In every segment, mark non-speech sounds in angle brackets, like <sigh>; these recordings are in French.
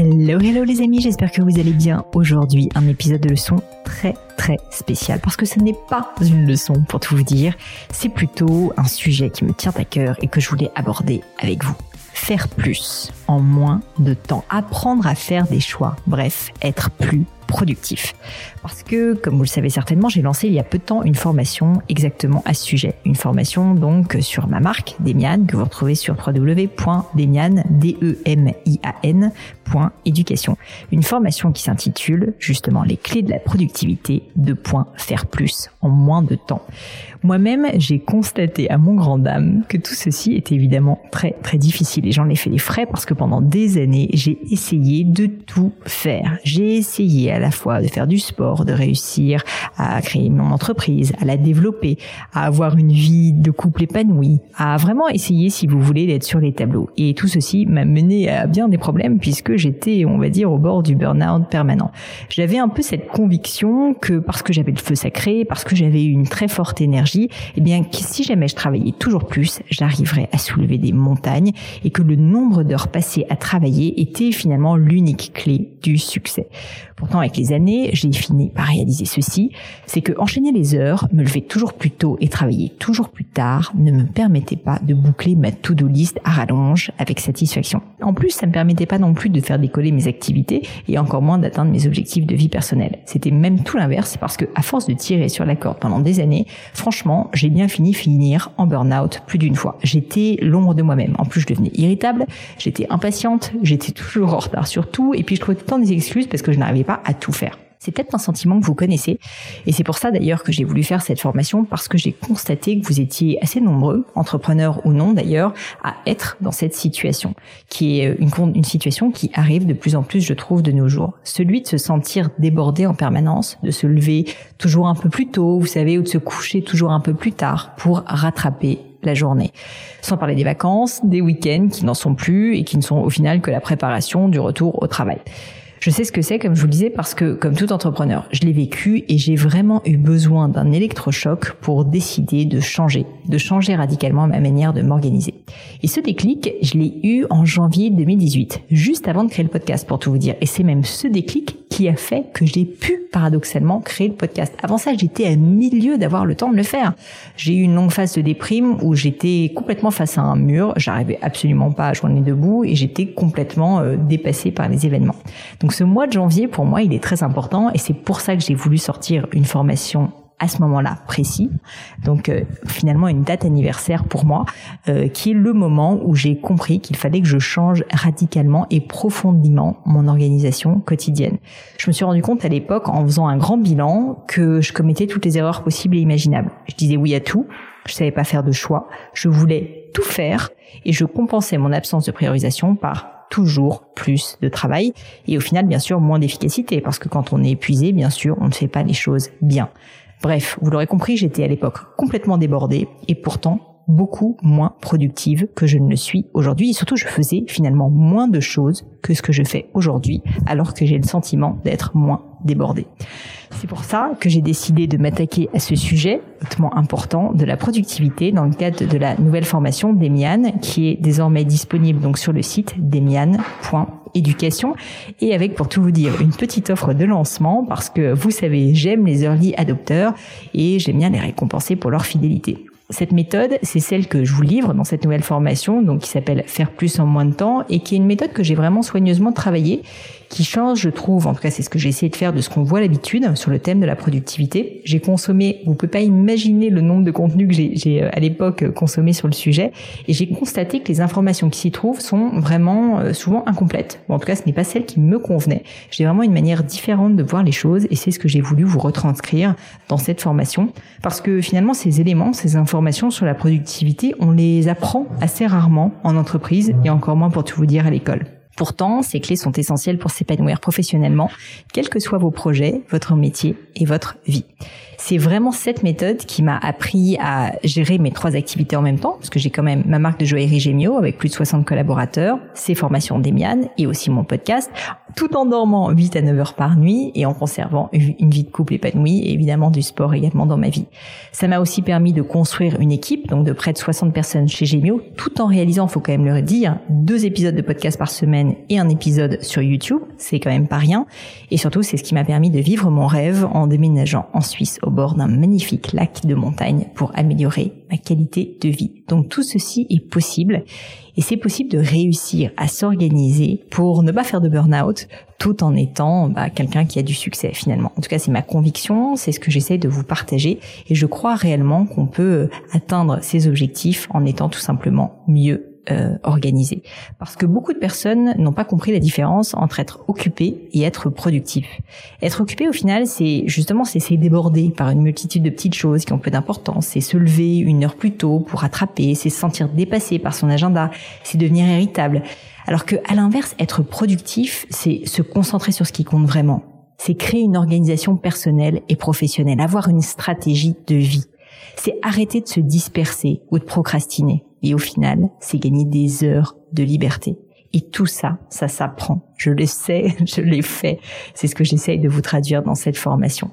Hello, hello les amis, j'espère que vous allez bien. Aujourd'hui, un épisode de leçon très très spécial parce que ce n'est pas une leçon pour tout vous dire, c'est plutôt un sujet qui me tient à cœur et que je voulais aborder avec vous. Faire plus en moins de temps, apprendre à faire des choix, bref, être plus productif. Parce que, comme vous le savez certainement, j'ai lancé il y a peu de temps une formation exactement à ce sujet. Une formation donc sur ma marque, Demian, que vous retrouvez sur www.demian, éducation. Une formation qui s'intitule justement les clés de la productivité, de points faire plus en moins de temps. Moi-même, j'ai constaté à mon grand dame que tout ceci est évidemment très très difficile et j'en ai fait les frais parce que pendant des années, j'ai essayé de tout faire. J'ai essayé à la fois de faire du sport, de réussir à créer mon entreprise, à la développer, à avoir une vie de couple épanouie, à vraiment essayer, si vous voulez, d'être sur les tableaux. Et tout ceci m'a mené à bien des problèmes puisque j'étais, on va dire, au bord du burn-out permanent. J'avais un peu cette conviction que parce que j'avais le feu sacré, parce que j'avais une très forte énergie, eh bien, que si jamais je travaillais toujours plus, j'arriverais à soulever des montagnes et que le nombre d'heures passées à travailler était finalement l'unique clé du succès. Pourtant, avec les années, j'ai fini par réaliser ceci, c'est que enchaîner les heures, me lever toujours plus tôt et travailler toujours plus tard ne me permettait pas de boucler ma to-do list à rallonge avec satisfaction. En plus, ça me permettait pas non plus de faire décoller mes activités et encore moins d'atteindre mes objectifs de vie personnelle. C'était même tout l'inverse parce que à force de tirer sur la corde pendant des années, franchement, j'ai bien fini finir en burn-out plus d'une fois. J'étais l'ombre de moi-même. En plus, je devenais irritable, j'étais impatiente, j'étais toujours en retard sur tout et puis je trouvais temps des excuses parce que je n'arrivais pas à tout faire. C'est peut-être un sentiment que vous connaissez. Et c'est pour ça d'ailleurs que j'ai voulu faire cette formation parce que j'ai constaté que vous étiez assez nombreux, entrepreneurs ou non d'ailleurs, à être dans cette situation, qui est une, une situation qui arrive de plus en plus, je trouve, de nos jours. Celui de se sentir débordé en permanence, de se lever toujours un peu plus tôt, vous savez, ou de se coucher toujours un peu plus tard pour rattraper la journée. Sans parler des vacances, des week-ends qui n'en sont plus et qui ne sont au final que la préparation du retour au travail. Je sais ce que c'est, comme je vous le disais, parce que, comme tout entrepreneur, je l'ai vécu et j'ai vraiment eu besoin d'un électrochoc pour décider de changer, de changer radicalement ma manière de m'organiser. Et ce déclic, je l'ai eu en janvier 2018, juste avant de créer le podcast, pour tout vous dire. Et c'est même ce déclic qui a fait que j'ai pu paradoxalement créer le podcast. Avant ça, j'étais à milieu d'avoir le temps de le faire. J'ai eu une longue phase de déprime où j'étais complètement face à un mur, j'arrivais absolument pas à joindre debout et j'étais complètement euh, dépassée par les événements. Ce mois de janvier, pour moi, il est très important et c'est pour ça que j'ai voulu sortir une formation à ce moment-là précis. Donc euh, finalement une date anniversaire pour moi, euh, qui est le moment où j'ai compris qu'il fallait que je change radicalement et profondément mon organisation quotidienne. Je me suis rendu compte à l'époque en faisant un grand bilan que je commettais toutes les erreurs possibles et imaginables. Je disais oui à tout, je savais pas faire de choix, je voulais tout faire et je compensais mon absence de priorisation par toujours plus de travail et au final bien sûr moins d'efficacité parce que quand on est épuisé bien sûr on ne fait pas les choses bien. Bref, vous l'aurez compris, j'étais à l'époque complètement débordée et pourtant beaucoup moins productive que je ne le suis aujourd'hui et surtout je faisais finalement moins de choses que ce que je fais aujourd'hui alors que j'ai le sentiment d'être moins débordée. C'est pour ça que j'ai décidé de m'attaquer à ce sujet hautement important de la productivité dans le cadre de la nouvelle formation Demian qui est désormais disponible donc sur le site demian.fr. éducation et avec, pour tout vous dire, une petite offre de lancement parce que vous savez, j'aime les early adopteurs et j'aime bien les récompenser pour leur fidélité. Cette méthode, c'est celle que je vous livre dans cette nouvelle formation, donc qui s'appelle Faire plus en moins de temps, et qui est une méthode que j'ai vraiment soigneusement travaillée, qui change, je trouve, en tout cas c'est ce que j'ai essayé de faire de ce qu'on voit l'habitude sur le thème de la productivité. J'ai consommé, vous pouvez pas imaginer le nombre de contenus que j'ai euh, à l'époque consommé sur le sujet, et j'ai constaté que les informations qui s'y trouvent sont vraiment euh, souvent incomplètes. en tout cas, ce n'est pas celle qui me convenait. J'ai vraiment une manière différente de voir les choses, et c'est ce que j'ai voulu vous retranscrire dans cette formation, parce que finalement ces éléments, ces informations sur la productivité, on les apprend assez rarement en entreprise, et encore moins pour tout vous dire à l'école. Pourtant, ces clés sont essentielles pour s'épanouir professionnellement, quels que soient vos projets, votre métier et votre vie. C'est vraiment cette méthode qui m'a appris à gérer mes trois activités en même temps, parce que j'ai quand même ma marque de joaillerie Gemio avec plus de 60 collaborateurs, ses formations d'Emian et aussi mon podcast, tout en dormant 8 à 9 heures par nuit et en conservant une vie de couple épanouie et évidemment du sport également dans ma vie. Ça m'a aussi permis de construire une équipe, donc de près de 60 personnes chez Gemio, tout en réalisant, faut quand même le dire, deux épisodes de podcast par semaine et un épisode sur YouTube. C'est quand même pas rien. Et surtout, c'est ce qui m'a permis de vivre mon rêve en déménageant en Suisse au bord d'un magnifique lac de montagne pour améliorer ma qualité de vie. Donc tout ceci est possible et c'est possible de réussir à s'organiser pour ne pas faire de burn-out tout en étant bah, quelqu'un qui a du succès finalement. En tout cas, c'est ma conviction, c'est ce que j'essaie de vous partager et je crois réellement qu'on peut atteindre ces objectifs en étant tout simplement mieux euh, organisé. Parce que beaucoup de personnes n'ont pas compris la différence entre être occupé et être productif. Être occupé, au final, c'est justement c'est déborder par une multitude de petites choses qui ont peu d'importance. C'est se lever une heure plus tôt pour rattraper, c'est se sentir dépassé par son agenda, c'est devenir irritable. Alors que, à l'inverse, être productif, c'est se concentrer sur ce qui compte vraiment. C'est créer une organisation personnelle et professionnelle, avoir une stratégie de vie. C'est arrêter de se disperser ou de procrastiner. Et au final, c'est gagner des heures de liberté. Et tout ça, ça s'apprend. Je le sais, <laughs> je l'ai fait. C'est ce que j'essaye de vous traduire dans cette formation.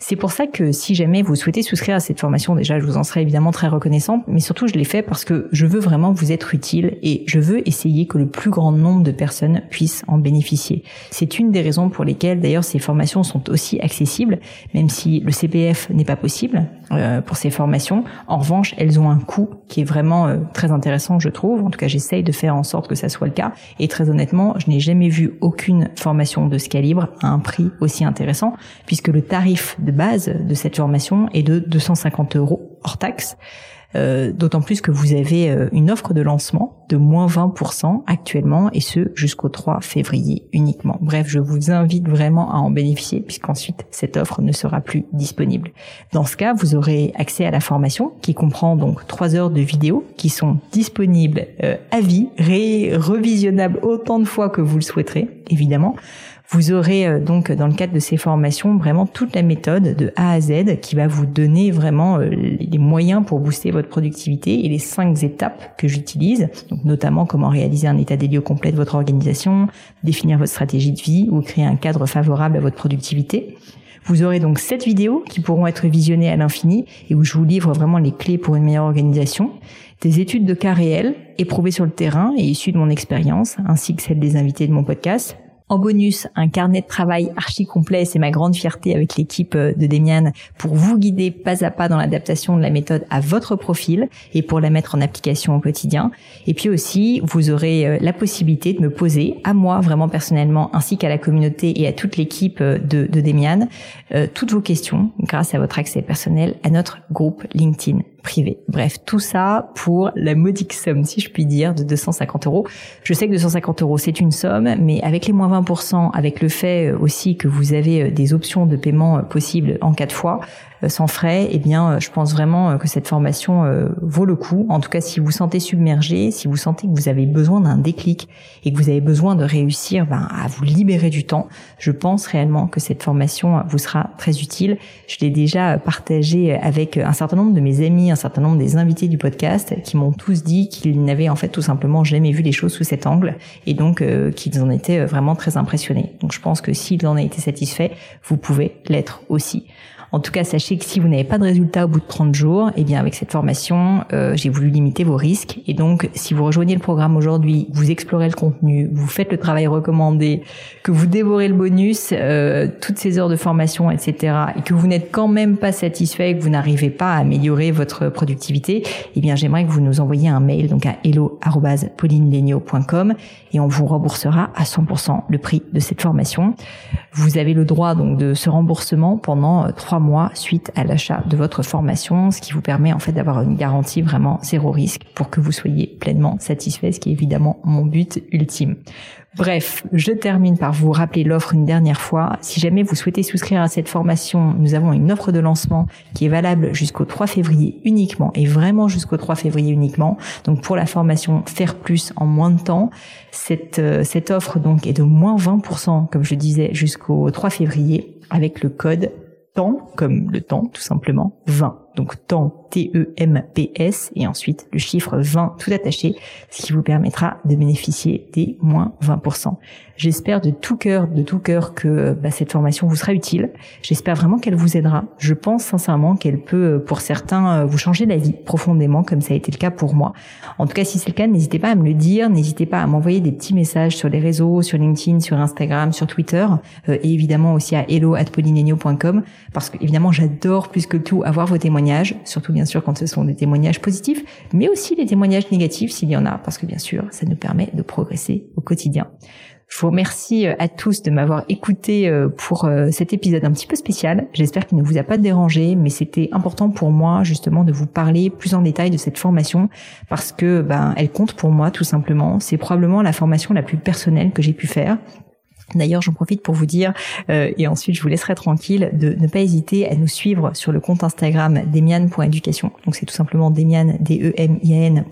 C'est pour ça que si jamais vous souhaitez souscrire à cette formation, déjà, je vous en serai évidemment très reconnaissante, mais surtout, je l'ai fait parce que je veux vraiment vous être utile et je veux essayer que le plus grand nombre de personnes puissent en bénéficier. C'est une des raisons pour lesquelles, d'ailleurs, ces formations sont aussi accessibles, même si le CPF n'est pas possible euh, pour ces formations. En revanche, elles ont un coût qui est vraiment euh, très intéressant, je trouve. En tout cas, j'essaye de faire en sorte que ça soit le cas. Et très honnêtement, je n'ai jamais vu aucune formation de ce calibre à un prix aussi intéressant, puisque le tarif de base de cette formation est de 250 euros hors taxe. Euh, d'autant plus que vous avez euh, une offre de lancement de moins 20% actuellement et ce jusqu'au 3 février uniquement. Bref, je vous invite vraiment à en bénéficier puisqu'ensuite cette offre ne sera plus disponible. Dans ce cas, vous aurez accès à la formation qui comprend donc 3 heures de vidéos qui sont disponibles euh, à vie, ré revisionnables autant de fois que vous le souhaiterez évidemment. Vous aurez euh, donc dans le cadre de ces formations vraiment toute la méthode de A à Z qui va vous donner vraiment euh, les moyens pour booster votre productivité et les cinq étapes que j'utilise, donc notamment comment réaliser un état des lieux complet de votre organisation, définir votre stratégie de vie ou créer un cadre favorable à votre productivité. Vous aurez donc sept vidéos qui pourront être visionnées à l'infini et où je vous livre vraiment les clés pour une meilleure organisation, des études de cas réels éprouvées sur le terrain et issues de mon expérience, ainsi que celles des invités de mon podcast, en bonus, un carnet de travail archi complet, c'est ma grande fierté avec l'équipe euh, de Demian pour vous guider pas à pas dans l'adaptation de la méthode à votre profil et pour la mettre en application au quotidien. Et puis aussi, vous aurez euh, la possibilité de me poser à moi vraiment personnellement ainsi qu'à la communauté et à toute l'équipe euh, de, de Demian toutes vos questions grâce à votre accès personnel à notre groupe LinkedIn Bref, tout ça pour la modique somme, si je puis dire, de 250 euros. Je sais que 250 euros, c'est une somme, mais avec les moins 20%, avec le fait aussi que vous avez des options de paiement possibles en quatre fois, euh, sans frais, eh bien, euh, je pense vraiment euh, que cette formation vaut le coup. En tout cas, si vous sentez submergé, si vous sentez que vous avez besoin d'un déclic et que vous avez besoin de réussir ben, à vous libérer du temps, je pense réellement que cette formation vous sera très utile. Je l'ai déjà partagé avec un certain nombre de mes amis, certain nombre des invités du podcast qui m'ont tous dit qu'ils n'avaient en fait tout simplement jamais vu les choses sous cet angle et donc qu'ils en étaient vraiment très impressionnés. Donc je pense que s'ils en ont été satisfaits, vous pouvez l'être aussi. En tout cas, sachez que si vous n'avez pas de résultat au bout de 30 jours, eh bien avec cette formation, euh, j'ai voulu limiter vos risques. Et donc, si vous rejoignez le programme aujourd'hui, vous explorez le contenu, vous faites le travail recommandé, que vous dévorez le bonus, euh, toutes ces heures de formation, etc., et que vous n'êtes quand même pas satisfait, que vous n'arrivez pas à améliorer votre productivité, eh bien j'aimerais que vous nous envoyiez un mail donc à hello@paulinelegno.com et on vous remboursera à 100% le prix de cette formation. Vous avez le droit donc de ce remboursement pendant euh, mois suite à l'achat de votre formation, ce qui vous permet en fait d'avoir une garantie vraiment zéro risque pour que vous soyez pleinement satisfait, ce qui est évidemment mon but ultime. Bref, je termine par vous rappeler l'offre une dernière fois. Si jamais vous souhaitez souscrire à cette formation, nous avons une offre de lancement qui est valable jusqu'au 3 février uniquement et vraiment jusqu'au 3 février uniquement. Donc pour la formation Faire plus en moins de temps, cette, euh, cette offre donc est de moins 20% comme je disais jusqu'au 3 février avec le code temps comme le temps tout simplement 20. Donc temps T-E-M-P-S et ensuite le chiffre 20 tout attaché, ce qui vous permettra de bénéficier des moins 20%. J'espère de tout cœur, de tout cœur que bah, cette formation vous sera utile. J'espère vraiment qu'elle vous aidera. Je pense sincèrement qu'elle peut, pour certains, euh, vous changer la vie profondément, comme ça a été le cas pour moi. En tout cas, si c'est le cas, n'hésitez pas à me le dire, n'hésitez pas à m'envoyer des petits messages sur les réseaux, sur LinkedIn, sur Instagram, sur Twitter, euh, et évidemment aussi à hello@polinenio.com, parce que évidemment, j'adore plus que tout avoir vos témoignages, surtout bien sûr quand ce sont des témoignages positifs, mais aussi les témoignages négatifs s'il y en a, parce que bien sûr, ça nous permet de progresser au quotidien. Je vous remercie euh, à tous de m'avoir écouté euh, pour euh, cet épisode un petit peu spécial. J'espère qu'il ne vous a pas dérangé, mais c'était important pour moi justement de vous parler plus en détail de cette formation parce que ben elle compte pour moi tout simplement. C'est probablement la formation la plus personnelle que j'ai pu faire. D'ailleurs, j'en profite pour vous dire, et ensuite je vous laisserai tranquille, de ne pas hésiter à nous suivre sur le compte Instagram demian.education. Donc c'est tout simplement demian, D-E-M-I-A-N,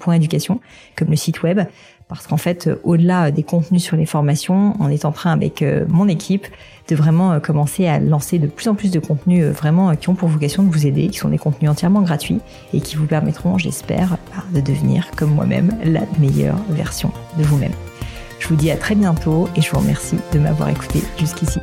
comme le site web parce qu'en fait, euh, au-delà des contenus sur les formations, on est en train avec euh, mon équipe de vraiment euh, commencer à lancer de plus en plus de contenus vraiment qui ont pour vocation de vous aider, qui sont des contenus entièrement gratuits et qui vous permettront, j'espère, bah, de devenir comme moi-même la meilleure version de vous-même. Je vous dis à très bientôt et je vous remercie de m'avoir écouté jusqu'ici.